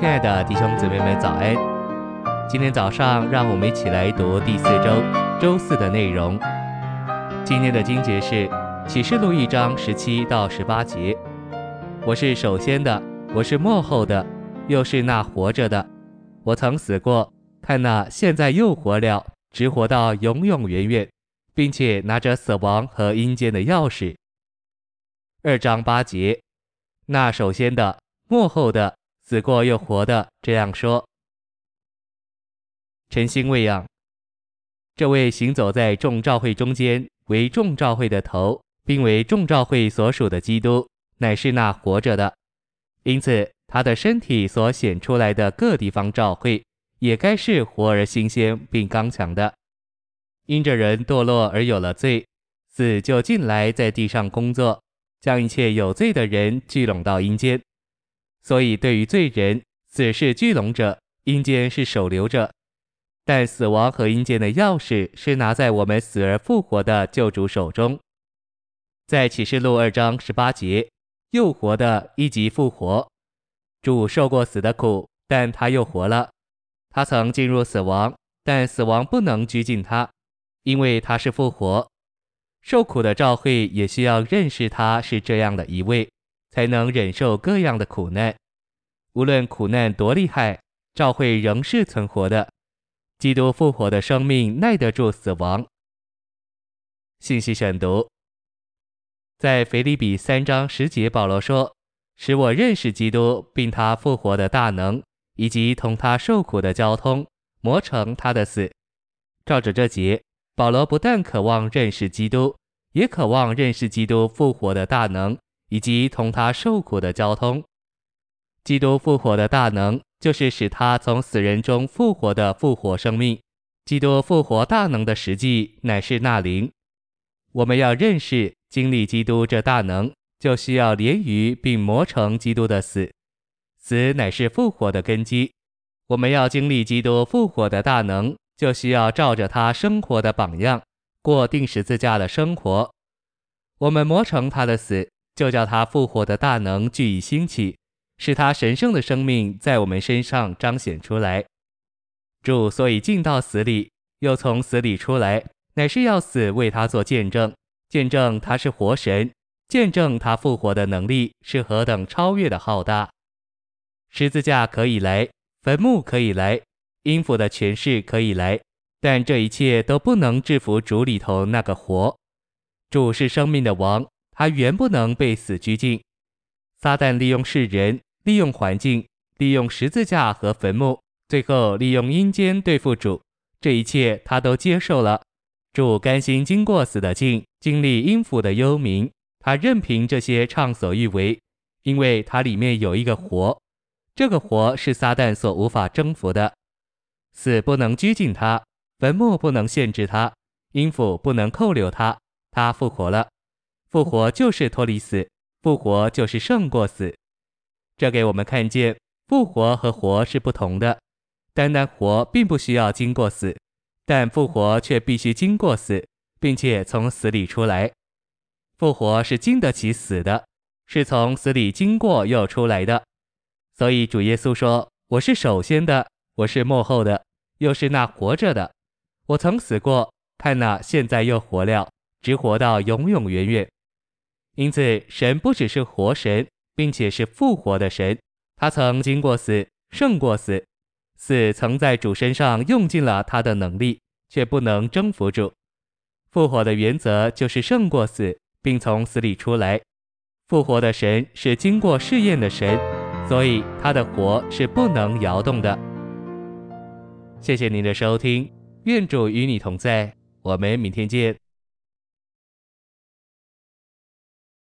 亲爱的弟兄姊妹们，早安！今天早上，让我们一起来读第四周周四的内容。今天的经节是启示录一章十七到十八节。我是首先的，我是末后的，又是那活着的。我曾死过，看那，现在又活了，直活到永永远远，并且拿着死亡和阴间的钥匙。二章八节，那首先的，末后的，死过又活的，这样说。晨星未养，这位行走在众召会中间，为众召会的头，并为众召会所属的基督，乃是那活着的。因此，他的身体所显出来的各地方召会，也该是活而新鲜并刚强的。因着人堕落而有了罪，死就进来在地上工作。将一切有罪的人聚拢到阴间，所以对于罪人，死是聚拢者，阴间是守留者。但死亡和阴间的钥匙是拿在我们死而复活的救主手中。在启示录二章十八节，又活的一级复活，主受过死的苦，但他又活了。他曾进入死亡，但死亡不能拘禁他，因为他是复活。受苦的召会也需要认识他是这样的一位，才能忍受各样的苦难。无论苦难多厉害，召会仍是存活的。基督复活的生命耐得住死亡。信息选读，在腓立比三章十节，保罗说：“使我认识基督，并他复活的大能，以及同他受苦的交通，磨成他的死。”照着这节。保罗不但渴望认识基督，也渴望认识基督复活的大能，以及同他受苦的交通。基督复活的大能，就是使他从死人中复活的复活生命。基督复活大能的实际，乃是那灵。我们要认识、经历基督这大能，就需要连于并磨成基督的死。死乃是复活的根基。我们要经历基督复活的大能。就需要照着他生活的榜样，过钉十字架的生活。我们磨成他的死，就叫他复活的大能聚以兴起，使他神圣的生命在我们身上彰显出来。主所以进到死里，又从死里出来，乃是要死为他做见证，见证他是活神，见证他复活的能力是何等超越的浩大。十字架可以来，坟墓可以来。音符的诠释可以来，但这一切都不能制服主里头那个活。主是生命的王，他原不能被死拘禁。撒旦利用世人，利用环境，利用十字架和坟墓，最后利用阴间对付主。这一切他都接受了。主甘心经过死的境，经历阴府的幽冥，他任凭这些畅所欲为，因为他里面有一个活。这个活是撒旦所无法征服的。死不能拘禁他，坟墓不能限制他，阴府不能扣留他。他复活了，复活就是脱离死，复活就是胜过死。这给我们看见，复活和活是不同的。单单活并不需要经过死，但复活却必须经过死，并且从死里出来。复活是经得起死的，是从死里经过又出来的。所以主耶稣说：“我是首先的。”我是末后的，又是那活着的。我曾死过，看那，现在又活了，直活到永永远远。因此，神不只是活神，并且是复活的神。他曾经过死，胜过死。死曾在主身上用尽了他的能力，却不能征服主。复活的原则就是胜过死，并从死里出来。复活的神是经过试验的神，所以他的活是不能摇动的。谢谢您的收听，愿主与你同在，我们明天见。